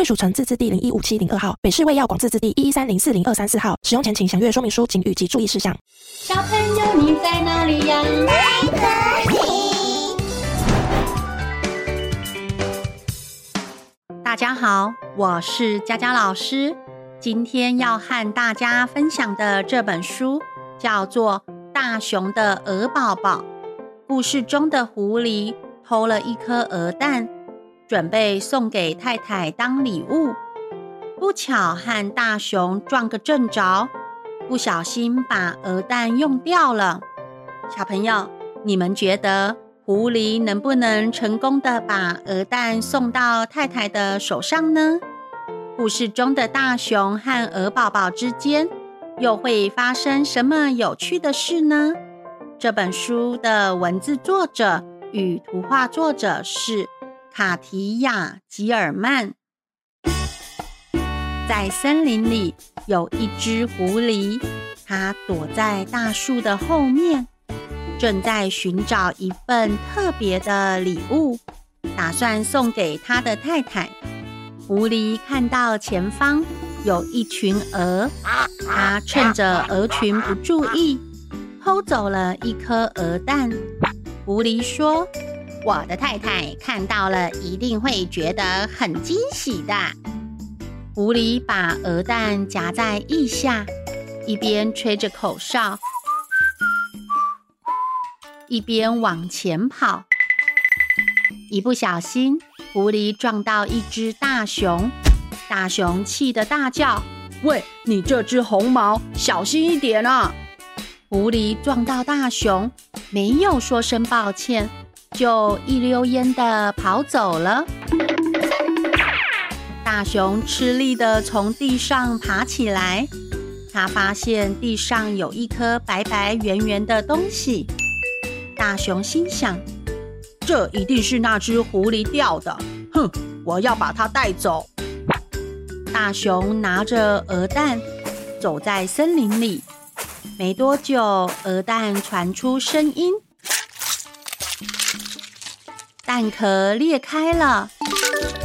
贵属城自治地零一五七零二号，北市卫药广自治地一一三零四零二三四号。使用前请详阅说明书、警语及注意事项。小朋友，你在哪里呀？在这里。大家好，我是佳佳老师。今天要和大家分享的这本书叫做《大熊的鹅宝宝》。故事中的狐狸偷了一颗鹅蛋，准备送给太太当礼物，不巧和大熊撞个正着，不小心把鹅蛋用掉了。小朋友，你们觉得，狐狸能不能成功的把鹅蛋送到太太的手上呢？故事中的大熊和鹅宝宝之间又会发生什么有趣的事呢？这本书的文字作者与图画作者是卡提亚·吉尔曼。在森林里有一只狐狸，它躲在大树的后面。正在寻找一份特别的礼物，打算送给他的太太。狐狸看到前方有一群鹅，它趁着鹅群不注意，偷走了一颗鹅蛋。狐狸说：“我的太太看到了，一定会觉得很惊喜的。”狐狸把鹅蛋夹在腋下，一边吹着口哨。一边往前跑，一不小心，狐狸撞到一只大熊，大熊气得大叫：“喂，你这只红毛，小心一点啊！”狐狸撞到大熊，没有说声抱歉，就一溜烟地跑走了。大熊吃力地从地上爬起来，他发现地上有一颗白白圆圆的东西。大熊心想：“这一定是那只狐狸掉的。哼，我要把它带走。”大熊拿着鹅蛋走在森林里，没多久，鹅蛋传出声音，蛋壳裂开了，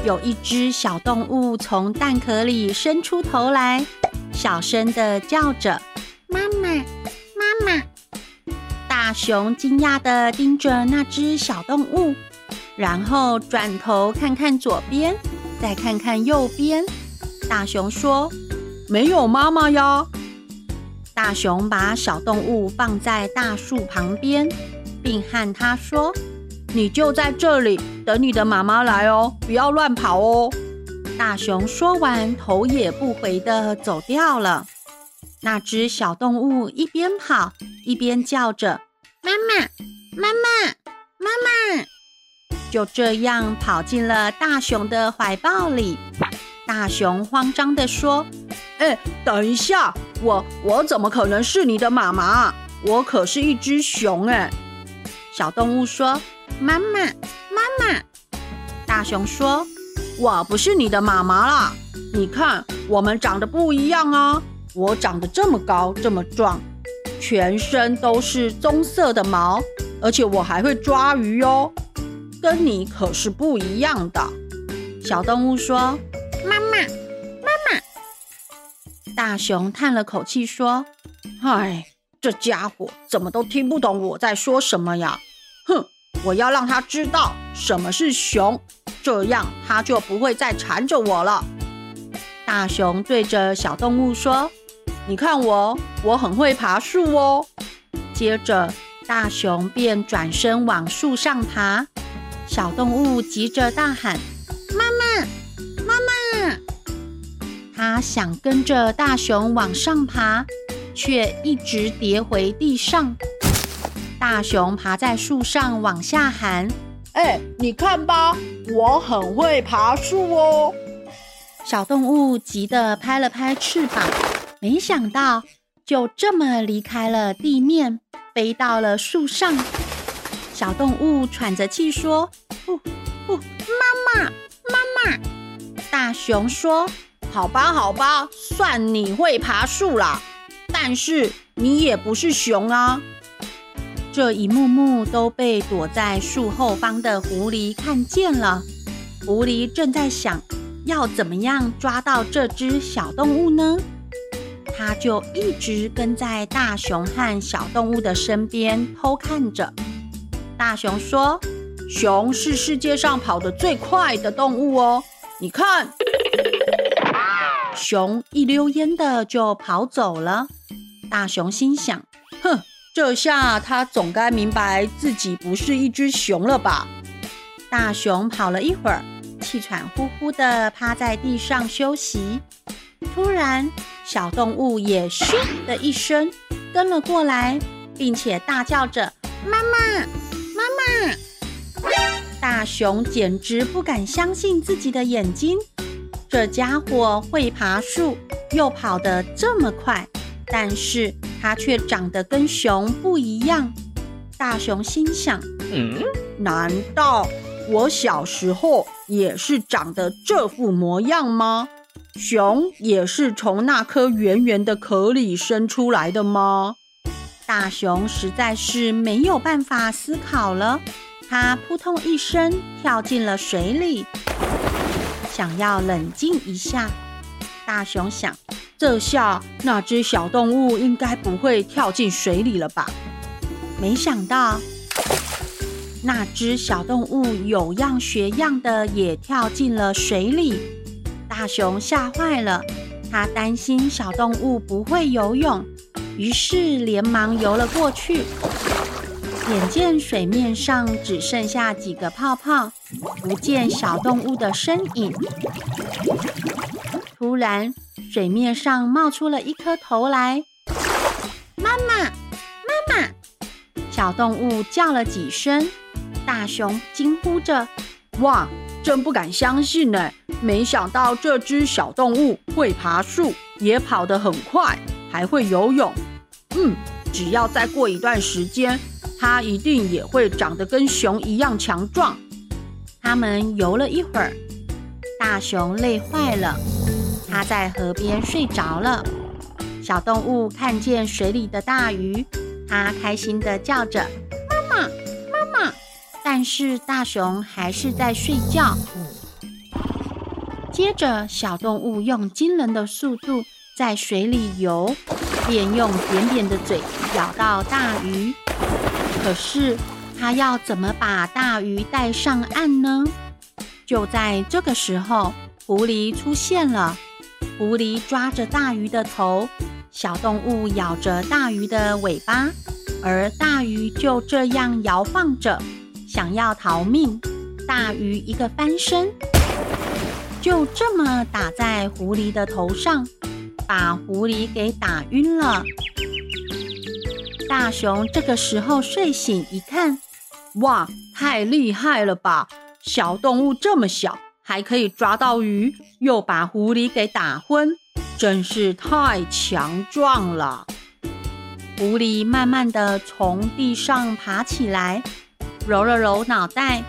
有一只小动物从蛋壳里伸出头来，小声的叫着：“妈妈，妈妈。”大熊惊讶的盯着那只小动物，然后转头看看左边，再看看右边。大熊说：“没有妈妈呀。”大熊把小动物放在大树旁边，并和他说：“你就在这里等你的妈妈来哦，不要乱跑哦。”大熊说完，头也不回的走掉了。那只小动物一边跑一边叫着。妈妈，妈妈，妈妈，就这样跑进了大熊的怀抱里。大熊慌张的说：“哎，等一下，我我怎么可能是你的妈妈？我可是一只熊哎！”小动物说：“妈妈，妈妈。”大熊说：“我不是你的妈妈啦，你看我们长得不一样啊，我长得这么高，这么壮。”全身都是棕色的毛，而且我还会抓鱼哟，跟你可是不一样的。小动物说：“妈妈，妈妈。”大熊叹了口气说：“唉，这家伙怎么都听不懂我在说什么呀？哼，我要让他知道什么是熊，这样他就不会再缠着我了。”大熊对着小动物说。你看我，我很会爬树哦。接着，大熊便转身往树上爬。小动物急着大喊：“妈妈，妈妈！”它想跟着大熊往上爬，却一直跌回地上。大熊爬在树上往下喊：“哎，你看吧，我很会爬树哦。”小动物急得拍了拍翅膀，没想到就这么离开了地面，飞到了树上。小动物喘着气说：“呼呼，妈妈，妈妈。”大熊说：“好吧，好吧，算你会爬树啦，但是你也不是熊啊。”这一幕幕都被躲在树后方的狐狸看见了。狐狸正在想。要怎么样抓到这只小动物呢？它就一直跟在大熊和小动物的身边偷看着。大熊说：“熊是世界上跑得最快的动物哦，你看。”熊一溜烟的就跑走了。大熊心想：“哼，这下他总该明白自己不是一只熊了吧？”大熊跑了一会儿。气喘呼呼地趴在地上休息。突然，小动物也咻的一声跟了过来，并且大叫着：“妈妈，妈妈！”大熊简直不敢相信自己的眼睛，这家伙会爬树，又跑得这么快，但是它却长得跟熊不一样。大熊心想：“嗯，难道？”我小时候也是长得这副模样吗？熊也是从那颗圆圆的壳里生出来的吗？大熊实在是没有办法思考了，它扑通一声跳进了水里，想要冷静一下。大熊想，这下那只小动物应该不会跳进水里了吧？没想到。那只小动物有样学样的也跳进了水里，大熊吓坏了，他担心小动物不会游泳，于是连忙游了过去。眼见水面上只剩下几个泡泡，不见小动物的身影。突然，水面上冒出了一颗头来，妈妈，妈妈！小动物叫了几声。大熊惊呼着：“哇，真不敢相信呢！没想到这只小动物会爬树，也跑得很快，还会游泳。嗯，只要再过一段时间，它一定也会长得跟熊一样强壮。”他们游了一会儿，大熊累坏了，它在河边睡着了。小动物看见水里的大鱼，它开心地叫着：“妈妈！”但是大熊还是在睡觉。接着，小动物用惊人的速度在水里游，便用扁扁的嘴咬到大鱼。可是，它要怎么把大鱼带上岸呢？就在这个时候，狐狸出现了。狐狸抓着大鱼的头，小动物咬着大鱼的尾巴，而大鱼就这样摇晃着。想要逃命，大鱼一个翻身，就这么打在狐狸的头上，把狐狸给打晕了。大熊这个时候睡醒一看，哇，太厉害了吧！小动物这么小，还可以抓到鱼，又把狐狸给打昏，真是太强壮了。狐狸慢慢地从地上爬起来。揉了揉脑袋，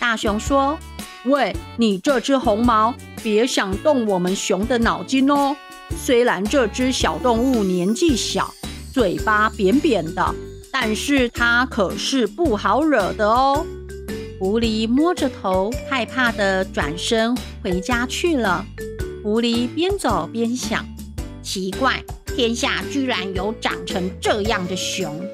大熊说：“喂，你这只红毛，别想动我们熊的脑筋哦。虽然这只小动物年纪小，嘴巴扁扁的，但是它可是不好惹的哦。”狐狸摸着头，害怕的转身回家去了。狐狸边走边想：奇怪，天下居然有长成这样的熊。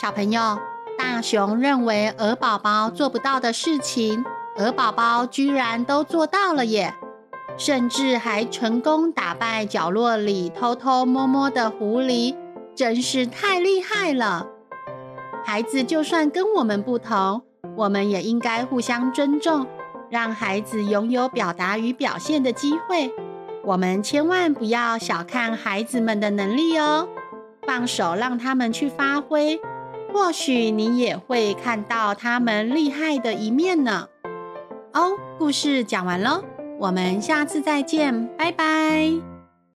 小朋友，大熊认为鹅宝宝做不到的事情，鹅宝宝居然都做到了耶！甚至还成功打败角落里偷偷摸摸的狐狸，真是太厉害了！孩子就算跟我们不同，我们也应该互相尊重，让孩子拥有表达与表现的机会。我们千万不要小看孩子们的能力哦，放手让他们去发挥。或许你也会看到他们厉害的一面呢。哦，故事讲完喽，我们下次再见，拜拜。